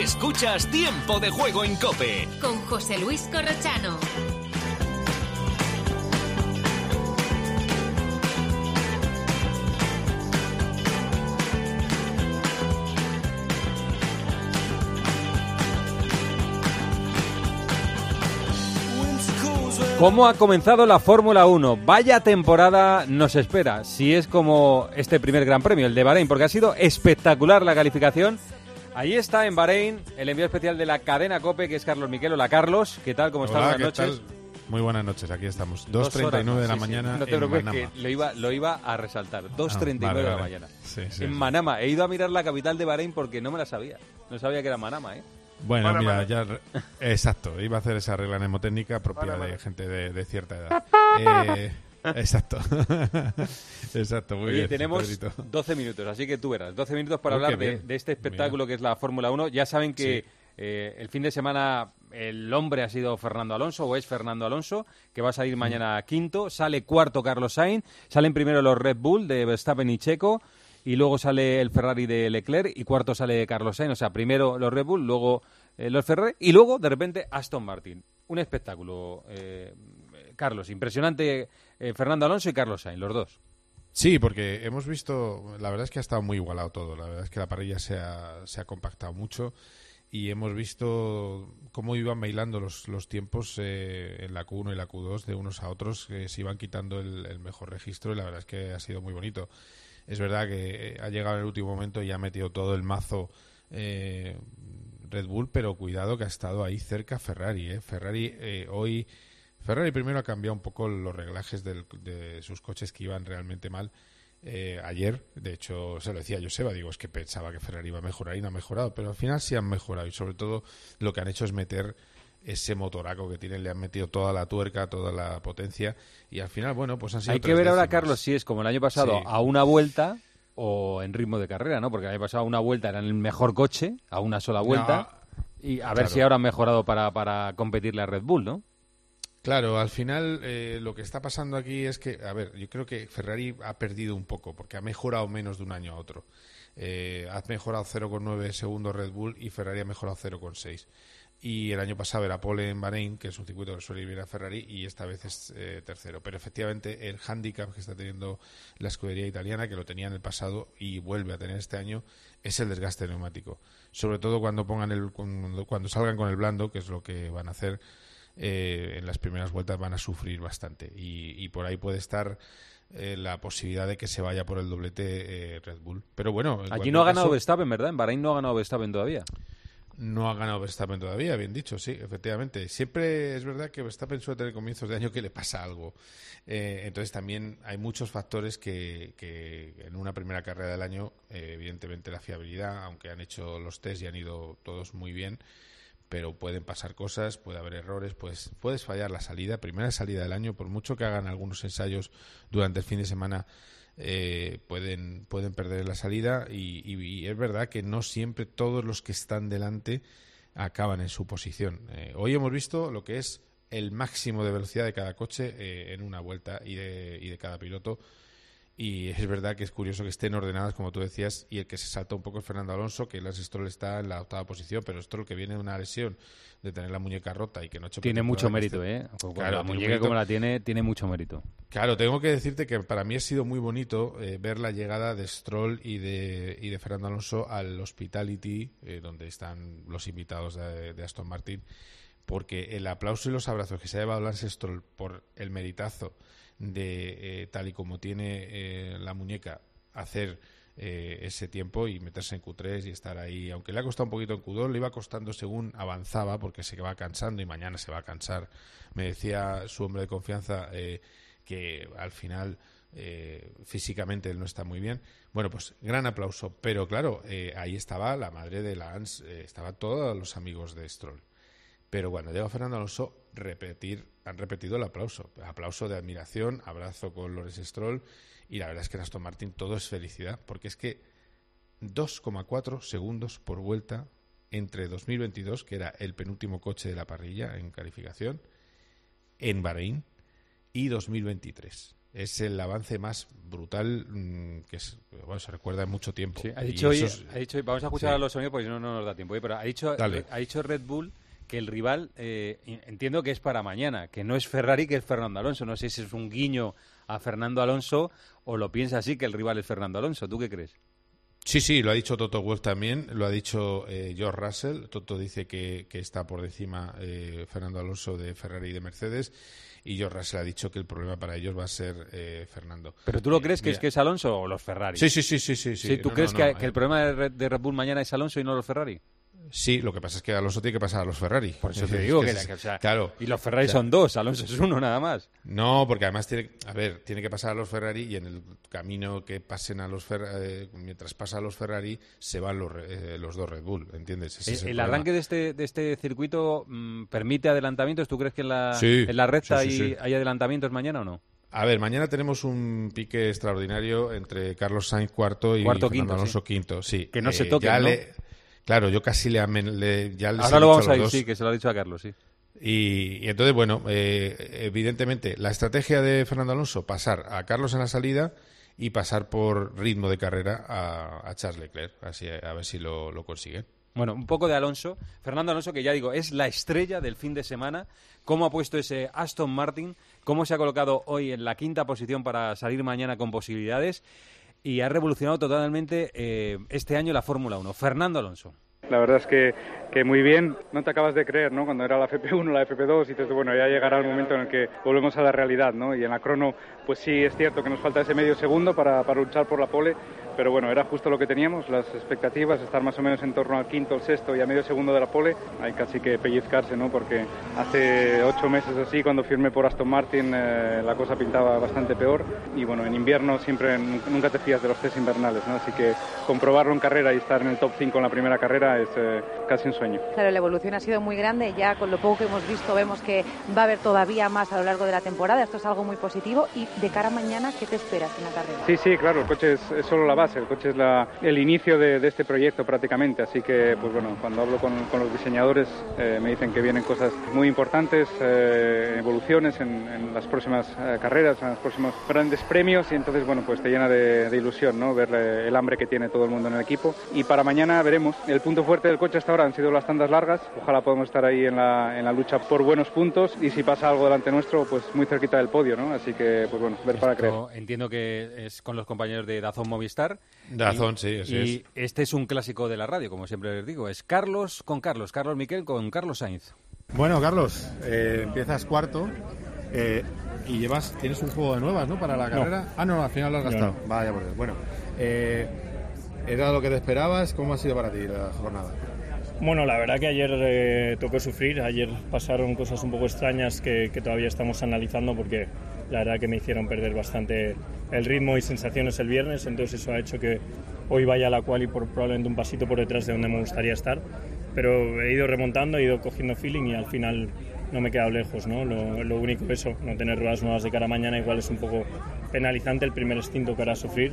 Escuchas Tiempo de Juego en Cope. Con José Luis Corrochano. ¿Cómo ha comenzado la Fórmula 1? Vaya temporada nos espera, si es como este primer Gran Premio, el de Bahrein, porque ha sido espectacular la calificación. Ahí está en Bahrein el envío especial de la cadena COPE, que es Carlos Miquel. Hola Carlos, ¿qué tal? ¿Cómo estás? Hola, Buenas ¿qué noches. tal? Muy buenas noches, aquí estamos. Dos 2.39 horas, de la sí, sí. mañana No te en preocupes, Manama. que lo iba, lo iba a resaltar. 2.39 Ah, vale, de la mañana. Sí, sí, en sí. Manama. He ido a mirar la capital de Bahrein porque no me la sabía. No sabía que era Manama, ¿eh? Bueno, mira, ya... re- Exacto, iba a hacer esa regla mnemotécnica propia de gente de, de cierta edad. Eh, exacto. exacto, muy Oye, bien. tenemos Pedrito. 12 minutos, así que tú verás. 12 minutos para Oh, hablar de, este espectáculo que es la Fórmula 1. Ya saben que Sí. eh, el fin de semana el hombre ha sido Fernando Alonso o es Fernando Alonso, que va a salir mañana quinto. Sale cuarto Carlos Sainz. Salen primero los Red Bull de Verstappen y Checo. Y luego sale el Ferrari de Leclerc y cuarto sale Carlos Sainz. O sea, primero los Red Bull, luego eh, los Ferrari y luego de repente Aston Martin. Un espectáculo, eh, Carlos. Impresionante eh, Fernando Alonso y Carlos Sainz, los dos. Sí, porque hemos visto, la verdad es que ha estado muy igualado todo, la verdad es que la parrilla se ha, compactado mucho y hemos visto cómo iban bailando los, los tiempos eh, en la Q1 y la Q2 de unos a otros, que se iban quitando el, mejor registro y la verdad es que ha sido muy bonito. Es verdad que eh, ha llegado el último momento y ha metido todo el mazo eh, Red Bull, pero cuidado que ha estado ahí cerca Ferrari. ¿eh? Ferrari eh, hoy... Ferrari primero ha cambiado un poco los reglajes del- de sus coches que iban realmente mal. eh, ayer, de hecho, se lo decía a Joseba, digo, es que pensaba que Ferrari iba a mejorar y no ha mejorado, pero al final sí han mejorado y sobre todo lo que han hecho es meter ese motoraco que tienen, le han metido toda la tuerca, toda la potencia y al final, bueno, pues han sido Hay que ver ahora. Carlos, si es como el año pasado, Sí. a una vuelta o en ritmo de carrera, ¿no? Porque el año pasado a una vuelta era el mejor coche, a una sola vuelta. y a ver si ahora han mejorado para, para competirle a Red Bull, ¿no? Claro, al final eh, lo que está pasando aquí es que, a ver, yo creo que Ferrari ha perdido un poco porque ha mejorado menos de un año a otro. Eh, ha mejorado 0,9 segundos Red Bull y Ferrari ha mejorado 0,6. Y el año pasado era pole en Bahrein, que es un circuito que suele ir bien a Ferrari, y esta vez es eh, tercero. Pero efectivamente el handicap que está teniendo la escudería italiana, que lo tenía en el pasado y vuelve a tener este año, es el desgaste neumático. Sobre todo cuando pongan el, cuando salgan con el blando, que es lo que van a hacer, eh, en las primeras vueltas van a sufrir bastante. Y, y por ahí puede estar eh, la posibilidad de que se vaya por el doblete eh, Red Bull. Pero bueno, en Allí no ha ganado caso, Verstappen, ¿verdad? En Bahrein no ha ganado Verstappen todavía. no ha ganado Verstappen todavía, bien dicho, sí, efectivamente. Siempre es verdad que Verstappen suele tener comienzos de año que le pasa algo. Eh, entonces también hay muchos factores que, que en una primera carrera del año, eh, evidentemente la fiabilidad, aunque han hecho los test y han ido todos muy bien, pero pueden pasar cosas, puede haber errores, pues puedes fallar la salida, primera salida del año, por mucho que hagan algunos ensayos durante el fin de semana, eh, pueden, pueden perder la salida y, y- y es verdad que no siempre todos los que están delante acaban en su posición. Eh, hoy hemos visto lo que es el máximo de velocidad de cada coche eh, en una vuelta y de, y de cada piloto. Y es verdad que es curioso que estén ordenadas, como tú decías, y el que se salta un poco es Fernando Alonso, que Lance Stroll está en la octava posición, pero Stroll que viene de una lesión de tener la muñeca rota y que no ha hecho Tiene mucho mérito, pretemporada, ¿eh? Claro, la muñeca mérito. como la tiene, tiene mucho mérito. Claro, tengo que decirte que para mí ha sido muy bonito eh, ver la llegada de Stroll y de, y de Fernando Alonso al Hospitality, eh, donde están los invitados de, de Aston Martin, porque el aplauso y los abrazos que se ha llevado Lance Stroll por el meritazo de, eh, tal y como tiene eh, la muñeca, hacer eh, ese tiempo y meterse en Q3 y estar ahí. Aunque le ha costado un poquito en Q2, le iba costando según avanzaba, porque se va cansando y mañana se va a cansar. Me decía su hombre de confianza que al final físicamente él no está muy bien. Bueno, pues gran aplauso. Pero claro, ahí estaba la madre de Lance, eh, estaban todos los amigos de Stroll. Pero cuando llega Fernando Alonso, repetir, han repetido el aplauso. Aplauso de admiración, abrazo con Lorenz Stroll. Y la verdad es que en Aston Martin todo es felicidad, porque es que 2,4 segundos por vuelta entre 2022, que era el penúltimo coche de la parrilla en calificación, en Bahrein, y 2023. es el avance más brutal mm, que bueno, se recuerda en mucho tiempo. ha, dicho hoy, ha dicho vamos a escuchar a los sonidos porque no, no nos da tiempo. Pero ha dicho, ha dicho Red Bull que el rival, eh, entiendo que es para mañana, que no es Ferrari, que es Fernando Alonso. No sé si es un guiño a Fernando Alonso o lo piensa así, que el rival es Fernando Alonso. ¿Tú qué crees? Sí, sí, lo ha dicho Toto Wolff también, lo ha dicho eh, George Russell. Toto dice que, está por encima eh, Fernando Alonso de Ferrari y de Mercedes y George Russell ha dicho que el problema para ellos va a ser eh, Fernando. ¿Pero tú lo crees que es que es Alonso o los Ferrari? Sí, sí, sí, sí. sí, sí. ¿Tú crees que, el problema de Red Bull mañana es Alonso y no los Ferrari? Sí, lo que pasa es que Alonso tiene que pasar a los Ferrari. Por eso te digo que, claro, y los Ferrari son dos, Alonso es uno nada más. No, porque además tiene, a ver, tiene que pasar a los Ferrari y en el camino que pasen a los Ferrari, eh, mientras pasa a los Ferrari, se van los, eh, los dos Red Bull, ¿entiendes? Eh, el, arranque de este, de este circuito mm, permite adelantamientos. ¿Tú crees que en la, en la recta hay, hay adelantamientos mañana o no? A ver, mañana tenemos un pique extraordinario entre Carlos Sainz cuarto y cuarto, Fernando Alonso quinto. Sí, que no se toque, ¿no? Claro, yo casi le, le ya Ahora lo vamos a ir, sí, que se lo ha dicho a Carlos, sí. Y, entonces, bueno, eh, evidentemente, la estrategia de Fernando Alonso, pasar a Carlos en la salida y pasar por ritmo de carrera a, Charles Leclerc, así a ver si lo, lo consigue. Bueno, un poco de Alonso. Fernando Alonso, que ya digo, es la estrella del fin de semana. ¿Cómo ha puesto ese Aston Martin? ¿Cómo se ha colocado hoy en la quinta posición para salir mañana con posibilidades? Y ha revolucionado totalmente eh, este año la Fórmula 1. Fernando Alonso. La verdad es que, que, muy bien, no te acabas de creer, ¿no? Cuando era la FP1, la FP2, y dices, bueno, ya llegará el momento en el que volvemos a la realidad, ¿no? Y en la crono, pues sí, es cierto que nos falta ese medio segundo para, para luchar por la pole, pero bueno, era justo lo que teníamos, las expectativas, estar más o menos en torno al quinto, el sexto y a medio segundo de la pole, hay casi que pellizcarse, ¿no? Porque hace ocho meses así, cuando firmé por Aston Martin, eh, la cosa pintaba bastante peor y bueno, en invierno siempre nunca te fías de los test invernales, ¿no? Así que comprobarlo en carrera y estar en el top 5 en la primera carrera es eh, casi un sueño. Claro, la evolución ha sido muy grande, ya con lo poco que hemos visto vemos que va a haber todavía más a lo largo de la temporada, esto es algo muy positivo y de cara a mañana, ¿qué te esperas en la carrera? Sí, sí, claro, el coche es solo la base el coche es el inicio de, este proyecto prácticamente, así que pues bueno, cuando hablo con, los diseñadores eh, me dicen que vienen cosas muy importantes, eh, evoluciones en, las próximas eh, carreras, en los próximos grandes premios y entonces bueno, pues te llena de, ilusión, ¿no? Ver el hambre que tiene todo el mundo en el equipo y para mañana veremos. El punto fuerte del coche hasta ahora han sido las tandas largas, ojalá podamos estar ahí en la, en la lucha por buenos puntos y si pasa algo delante nuestro, pues muy cerquita del podio, ¿no? Así que pues bueno, ver para creer. Entiendo que es con los compañeros de Dazón Movistar Dazón, sí, y este es un clásico de la radio, como siempre les digo. Es Carlos con Carlos, Carlos Miquel con Carlos Sainz. Bueno, Carlos, eh, empiezas cuarto eh, y llevas, tienes un juego de nuevas, ¿no? Para la carrera. Ah, no, al final lo has gastado. Vaya por Dios. Bueno, eh, ¿era lo que te esperabas? ¿Cómo ha sido para ti la jornada? Bueno, la verdad que ayer tocó sufrir, ayer pasaron cosas un poco extrañas que, que, todavía estamos analizando porque la verdad que me hicieron perder bastante el ritmo y sensaciones el viernes, entonces eso ha hecho que hoy vaya a la cual y por, probablemente un pasito por detrás de donde me gustaría estar, pero he ido remontando, he ido cogiendo feeling y al final no me he quedado lejos, ¿no? Lo, lo único eso, no tener ruedas nuevas de cara mañana igual es un poco penalizante el primer instinto que hará sufrir.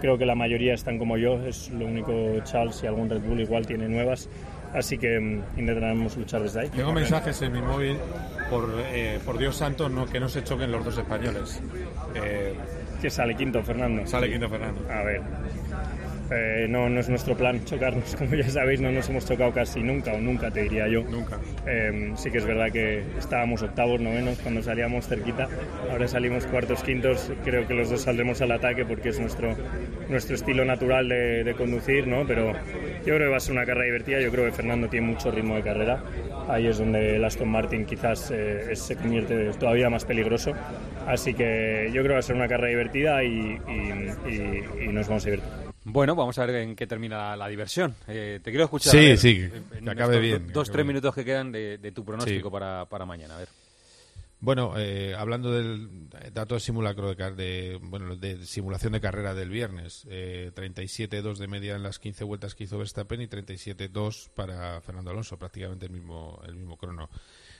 Creo que la mayoría están como yo, es lo único Charles y algún Red Bull igual tiene nuevas Así que mm, intentaremos luchar desde ahí. Tengo mensajes en mi móvil, por, eh, por Dios santo, no, que no se choquen los dos españoles. Eh, que sale quinto, Fernando. Sale quinto, Fernando. A ver, eh, no, no es nuestro plan chocarnos, como ya sabéis, no nos hemos chocado casi nunca, o nunca te diría yo. Nunca. Em, sí que es verdad que estábamos octavos, novenos cuando salíamos cerquita, ahora salimos cuartos, quintos, creo que los dos saldremos al ataque porque es nuestro, nuestro estilo natural de, conducir, ¿no? pero yo creo que va a ser una carrera divertida, yo creo que Fernando tiene mucho ritmo de carrera, ahí es donde el Aston Martin quizás eh, se convierte todavía más peligroso, así que yo creo que va a ser una carrera divertida y, y nos vamos a divertir. Bueno, vamos a ver en qué termina la, diversión. Eh, te quiero escuchar. Sí, sí, que acabe bien. dos, tres minutos que quedan de, tu pronóstico para, para, mañana. A ver. Bueno, eh, hablando del dato de simulacro de, bueno, de simulación de carrera del viernes, eh, 37-2 de media en las 15 vueltas que hizo Verstappen y 37-2 para Fernando Alonso, prácticamente el mismo, el mismo crono.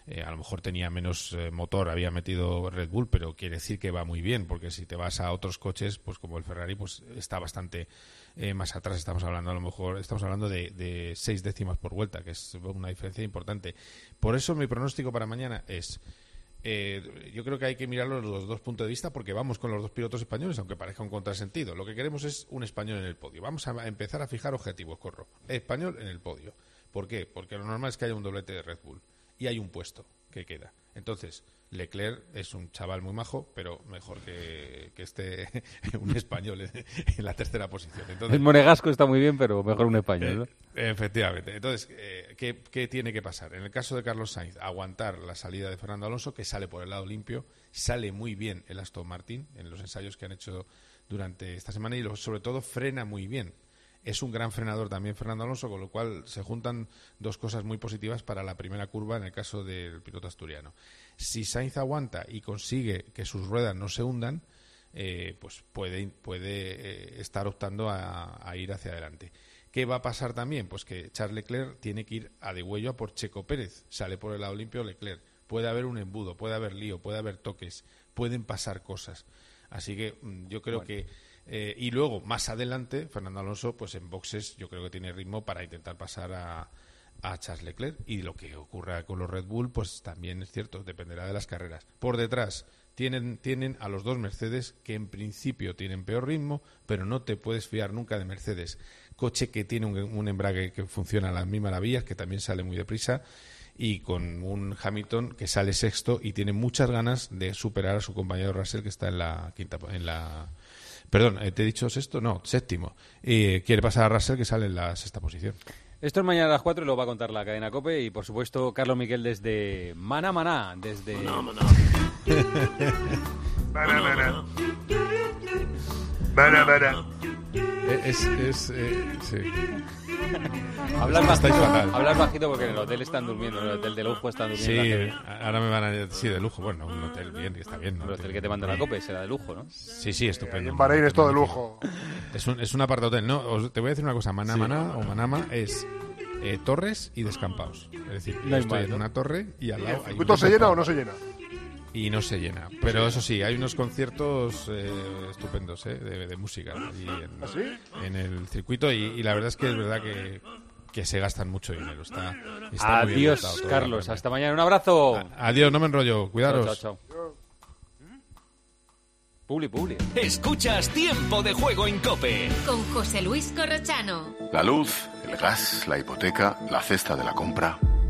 Eh, a lo mejor tenía menos eh, motor, había metido Red Bull, pero quiere decir que va muy bien, porque si te vas a otros coches, pues como el Ferrari, pues está bastante eh, más atrás. Estamos hablando, a lo mejor, estamos hablando de, de seis décimas por vuelta, que es una diferencia importante. Por eso mi pronóstico para mañana es yo creo que hay que mirarlo desde los dos puntos de vista porque vamos con los dos pilotos españoles, aunque parezca un contrasentido. Lo que queremos es un español en el podio. Vamos a empezar a fijar objetivos, corro. Español en el podio. ¿Por qué? Porque lo normal es que haya un doblete de Red Bull y hay un puesto que queda. Entonces, Leclerc es un chaval muy majo, pero mejor que, que esté un español en, la tercera posición. el monegasco está muy bien, pero mejor un español. Eh, efectivamente. Entonces, eh, ¿qué, ¿qué, tiene que pasar? En el caso de Carlos Sainz, aguantar la salida de Fernando Alonso, que sale por el lado limpio, sale muy bien el Aston Martin en los ensayos que han hecho durante esta semana y sobre todo frena muy bien es un gran frenador también Fernando Alonso, con lo cual se juntan dos cosas muy positivas para la primera curva en el caso del piloto asturiano. Si Sainz aguanta y consigue que sus ruedas no se hundan, eh, pues puede, puede eh, estar optando a, ir hacia adelante. ¿Qué va a pasar también? Pues que Charles Leclerc tiene que ir a de huello a por Checo Pérez. Sale por el lado limpio Leclerc. Puede haber un embudo, puede haber lío, puede haber toques, pueden pasar cosas. Así que mm, yo creo que eh, y luego, más adelante, Fernando Alonso, pues en boxes, yo creo que tiene ritmo para intentar pasar a, a Charles Leclerc. Y lo que ocurra con los Red Bull, pues también es cierto, dependerá de las carreras. Por detrás, tienen, tienen a los dos Mercedes que en principio tienen peor ritmo, pero no te puedes fiar nunca de Mercedes. Coche que tiene un, embrague que funciona a las mil maravillas, que también sale muy deprisa, y con un Hamilton que sale sexto y tiene muchas ganas de superar a su compañero Russell que está en la quinta en la Perdón, eh, ¿te he dicho sexto? No, séptimo. Y quiere pasar a Russell, que sale en la sexta posición. Esto es mañana a las 4 y lo va a contar la cadena COPE y, por supuesto, Carlos Miguel desde Maná Maná, desde... Maná Maná. Maná Maná. Maná Es... es eh, sí. hablar, bajito, hablar bajito porque en el hotel están durmiendo, en el hotel de lujo están durmiendo. Sí, ahora me van a Sí, de lujo, bueno, un hotel bien, está bien. Un hotel que te manda la copa será de lujo, ¿no? Sí, sí, estupendo. En Bahrein es todo de lujo. Es un, es un apart hotel, ¿no? te voy a decir una cosa, Manamana o Manama es eh, torres y descampados. Es decir, yo estoy en una torre y al lado ¿El circuito se llena o no se llena? y no se llena. Pero eso sí, hay unos conciertos eh, estupendos eh, de, música en, ¿Ah, en, el circuito y, la verdad es que es verdad que, que se gastan mucho dinero. Está, Adiós, Carlos. Hasta mañana. Un abrazo. adiós, no me enrollo. Cuidaros. Chao, chao, Publi, publi. Escuchas Tiempo de Juego en Cope. Con José Luis Corrochano. La luz, el gas, la hipoteca, la cesta de la compra.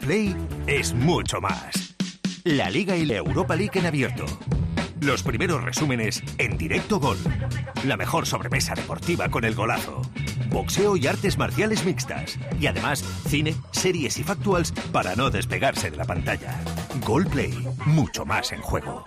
Play es mucho más. La Liga y la Europa League en abierto. Los primeros resúmenes en directo gol. La mejor sobremesa deportiva con el golazo. Boxeo y artes marciales mixtas. Y además, cine, series y factuals para no despegarse de la pantalla. Play, mucho más en juego.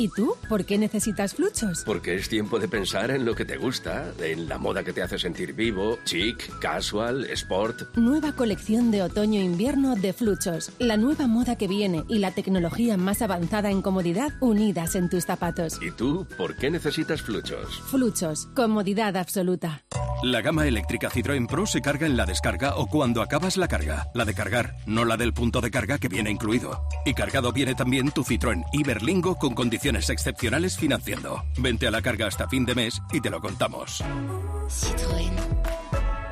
¿Y tú? ¿Por qué necesitas fluchos? Porque es tiempo de pensar en lo que te gusta, en la moda que te hace sentir vivo, chic, casual, sport. Nueva colección de otoño-invierno de fluchos. La nueva moda que viene y la tecnología más avanzada en comodidad unidas en tus zapatos. ¿Y tú? ¿Por qué necesitas fluchos? Fluchos. Comodidad absoluta. La gama eléctrica Citroën Pro se carga en la descarga o cuando acabas la carga. La de cargar, no la del punto de carga que viene incluido. Y cargado viene también tu Citroën Iberlingo con condiciones excepcionales financiando. Vente a la carga hasta fin de mes y te lo contamos.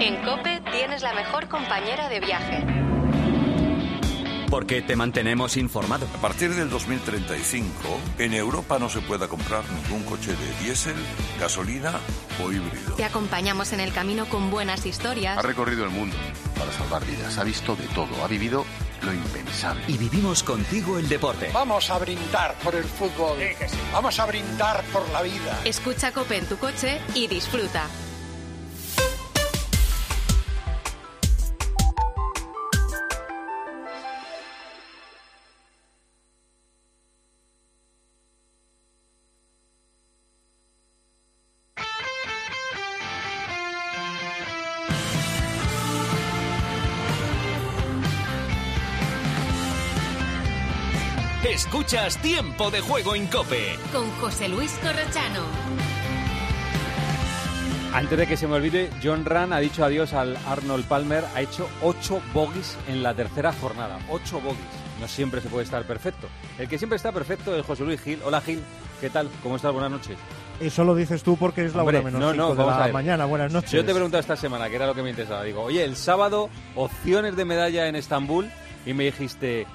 En Cope tienes la mejor compañera de viaje Porque te mantenemos informado. A partir del 2035, en Europa no se pueda comprar ningún coche de diésel, gasolina o híbrido. Te acompañamos en el camino con buenas historias. Ha recorrido el mundo para salvar vidas, ha visto de todo, ha vivido lo impensable. Y vivimos contigo el deporte. Vamos a brindar por el fútbol. Vamos a brindar por la vida. Escucha Cope en tu coche y disfruta. Escuchas Tiempo de Juego en Cope. Con José Luis Corrochano. Antes de que se me olvide, John Ran ha dicho adiós al Arnold Palmer. Ha hecho ocho bogies en la tercera jornada. Ocho bogies. No siempre se puede estar perfecto. El que siempre está perfecto es José Luis Gil. Hola Gil, ¿qué tal? ¿Cómo estás? Buenas noches. Eso lo dices tú porque es la Hombre, hora menos no, cinco no, de vamos a la ver. mañana. Buenas noches. Yo te he preguntado esta semana, que era lo que me interesaba. Digo, oye, el sábado, opciones de medalla en Estambul. Y me dijiste,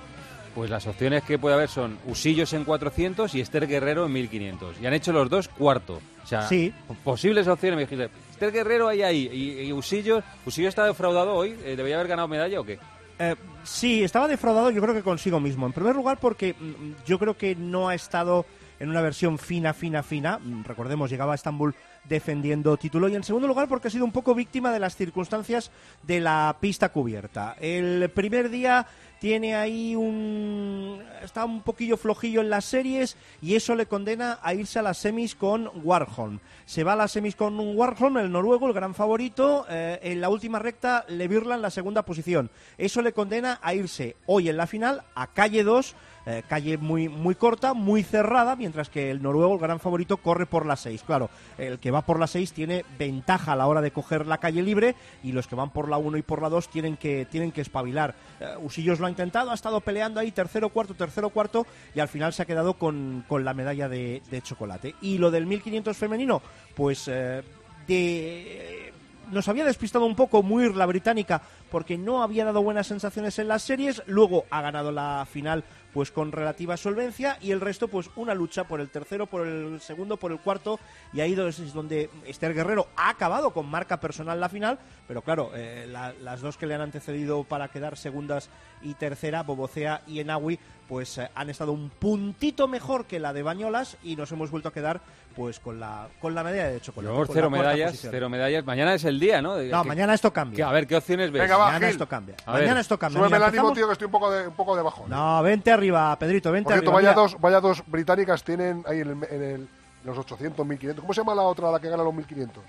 pues las opciones que puede haber son Usillos en 400 y Esther Guerrero en 1500. Y han hecho los dos cuarto. O sea, Sí. posibles opciones. Me dijiste, Esther Guerrero ahí, ahí. Y, y Usillos, ¿Usillos está defraudado hoy? Eh, ¿Debería haber ganado medalla o qué? Eh, sí, estaba defraudado yo creo que consigo mismo. En primer lugar porque mm, yo creo que no ha estado en una versión fina, fina, fina. Mm, Recordemos, llegaba a Estambul defendiendo título. Y en segundo lugar porque ha sido un poco víctima de las circunstancias de la pista cubierta. El primer día tiene ahí un... está un poquillo flojillo en las series y eso le condena a irse a las semis con Warholm. Se va a las semis con Warholm, el noruego, el gran favorito. eh, en la última recta le virla en la segunda posición. Eso le condena a irse hoy en la final a calle 2, eh, calle muy, muy corta, muy cerrada, mientras que el noruego, el gran favorito, corre por la 6. Claro, el que va por la 6 tiene ventaja a la hora de coger la calle libre y los que van por la 1 y por la 2 tienen que, tienen que espabilar. Eh, Usillos lo ha intentado, ha estado peleando ahí tercero, cuarto, tercero, cuarto y al final se ha quedado con, con la medalla de, chocolate. Y lo del 1500 femenino, pues eh, de nos había despistado un poco Muir, la británica, porque no había dado buenas sensaciones en las series. Luego ha ganado la final pues con relativa solvencia y el resto pues una lucha por el tercero, por el segundo, por el cuarto y ahí es donde Esther Guerrero ha acabado con marca personal la final, pero claro, eh, la- las dos que le han antecedido para quedar segundas y tercera, Bobocea y Enawi, pues eh, han estado un puntito mejor que la de Bañolas y nos hemos vuelto a quedar pues con la con la medalla de chocolate. Con cero medallas, posición. cero medallas. Mañana es el día, ¿no? De- No, que- mañana esto cambia. que- a ver, ¿qué opciones ves? Venga, va, Mañana Gil. esto cambia. A ver. Mañana esto cambia. Súbeme el Mira, ánimo, empezamos- tío, que estoy un poco de, un poco de bajón. No, vente arriba, Pedrito, vente Por cierto, arriba. vaya mira. dos, vaya dos británicas tienen ahí en, el, en el- los 800, 1500. ¿Cómo se llama la otra, la que gana los 1500?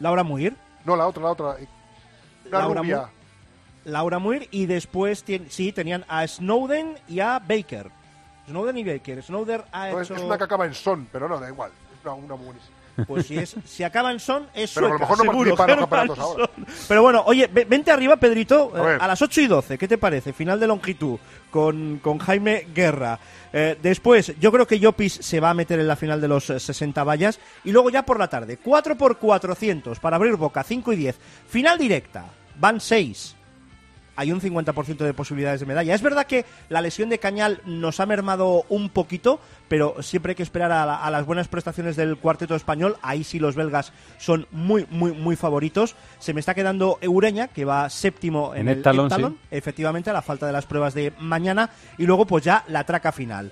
Laura Muir. No, la otra, la otra. Una Laura rubia. Muir. Laura Muir y después sí, tenían a Snowden y a Baker. Snowden y Baker. Snowden ha No, es, hecho... es una que acaba en son, pero no, da igual. Es una, una buenísima. Pues si, es, si acaba en son, es Pero a lo sueca, mejor no seguro. participa en los campeonatos ahora. Pero bueno, oye, ve- vente arriba, Pedrito, A eh, ver. a las 8 y 12. ¿Qué te parece? Final de longitud con, con Jaime Guerra. Eh, después, yo creo que Llopis se va a meter en la final de los eh, 60 vallas. Y luego ya por la tarde, 4 por 400 para abrir boca, 5 y 10. Final directa, van 6 hay un 50% de posibilidades de medalla. Es verdad que la lesión de Cañal nos ha mermado un poquito, pero siempre hay que esperar a, la- a las buenas prestaciones del cuarteto español. Ahí sí los belgas son muy, muy, muy favoritos. Se me está quedando Eureña, que va séptimo en, En el sí. efectivamente, a la falta de las pruebas de mañana. Y luego, pues ya la traca final.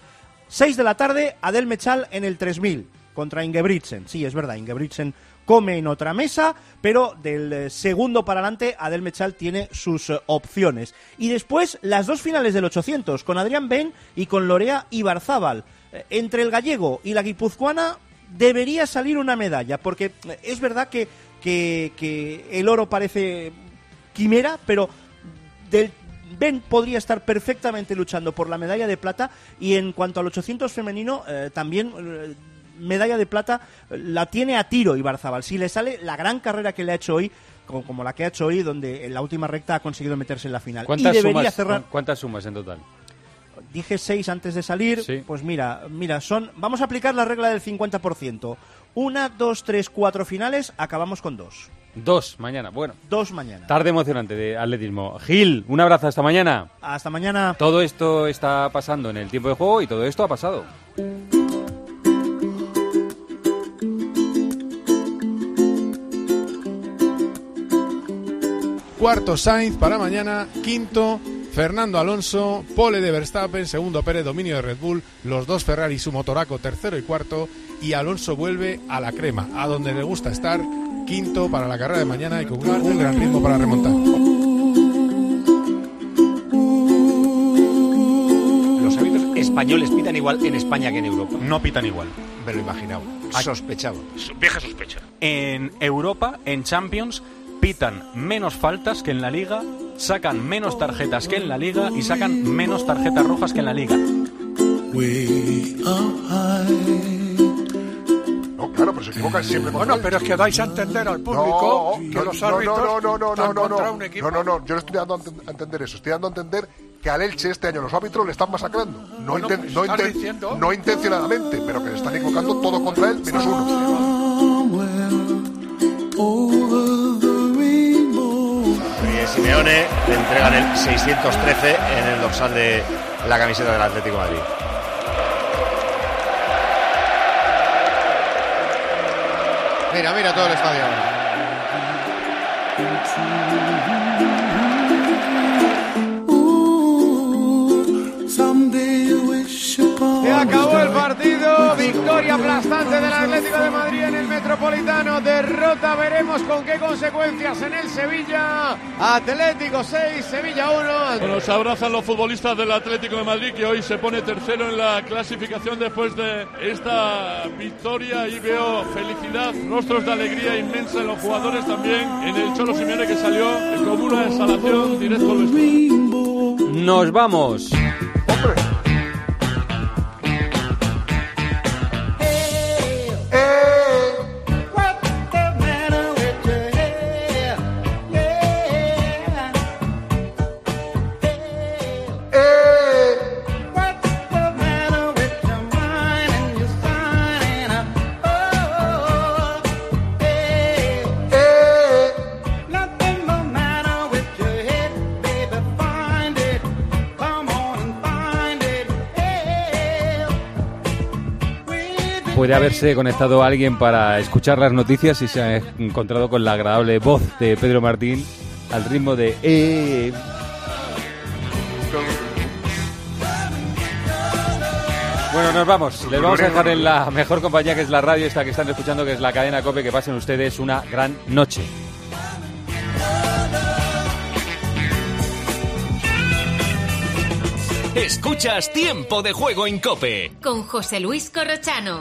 6 de la tarde, Adel Mechal en el 3000 contra Ingebrigtsen. Sí, es verdad, Ingebrigtsen come en otra mesa, pero del eh, segundo para adelante Adel Mechal tiene sus eh, opciones. Y después las dos finales del 800, con Adrián Ben y con Lorea Ibarzábal. Eh, entre el gallego y la guipuzcoana debería salir una medalla, porque es verdad que, que, el oro parece quimera, pero Ben podría estar perfectamente luchando por la medalla de plata y en cuanto al 800 femenino también medalla de plata la tiene a tiro Ibarzabal. Si le sale la gran carrera que le ha hecho hoy, como, como la que ha hecho hoy, donde en la última recta ha conseguido meterse en la final. Y ¿Cuántas debería sumas, cerrar. ¿Cuántas sumas en total? Dije seis antes de salir. Pues mira, mira, son. Vamos a aplicar la regla del 50%. Una, dos, tres, cuatro finales, acabamos con dos. Dos mañana, bueno. Dos mañana. Tarde emocionante de atletismo. Gil, un abrazo hasta mañana. Hasta mañana. Todo esto está pasando en el tiempo de juego y todo esto ha pasado. Cuarto Sainz para mañana, quinto Fernando Alonso, pole de Verstappen, segundo Pérez, dominio de Red Bull, los dos Ferrari, su motoraco, tercero y cuarto, y Alonso vuelve a la crema, a donde le gusta estar, quinto para la carrera de mañana y con un, gran ritmo para remontar. Los árbitros españoles pitan igual en España que en Europa. No pitan igual. Me lo imaginaba. Sospechaba. Su- Vieja sospecha. En Europa, en Champions, pitan menos faltas que en la Liga, sacan menos tarjetas que en la Liga y sacan menos tarjetas rojas que en la Liga. No, claro, pero se equivocan siempre. Bueno, pero es que dais a entender al público No, que no, los no, árbitros no, no, no, no, no, contra no. un equipo. No, no, no, yo no estoy dando a enten- a entender eso. Estoy dando a entender que al Elche este año los árbitros le están masacrando. No, Bueno, inten- pues no, estás inten- diciendo- no intencionadamente, pero que le están equivocando todo contra él, menos uno. Simeone le entregan el 613 en el dorsal de la camiseta del Atlético de Madrid. Mira, mira todo el estadio victoria aplastante del Atlético de Madrid en el Metropolitano, derrota, veremos con qué consecuencias en el Sevilla. Atlético 6, Sevilla 1. Nos abrazan los futbolistas del Atlético de Madrid que hoy se pone tercero en la clasificación después de esta victoria y veo felicidad, rostros de alegría inmensa en los jugadores también, en el Cholo Simeone que salió con una exhalación directo al. Nos vamos. Puede haberse conectado alguien para escuchar las noticias y se ha encontrado con la agradable voz de Pedro Martín al ritmo de... "Eh". Bueno, nos vamos. Les vamos a dejar en la mejor compañía que es la radio, esta que están escuchando, que es la cadena COPE. Que pasen ustedes una gran noche. Escuchas Tiempo de Juego en Cope. Con José Luis Corrochano.